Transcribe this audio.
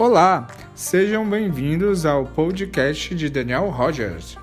Olá, sejam bem-vindos ao podcast de Daniel Rogers.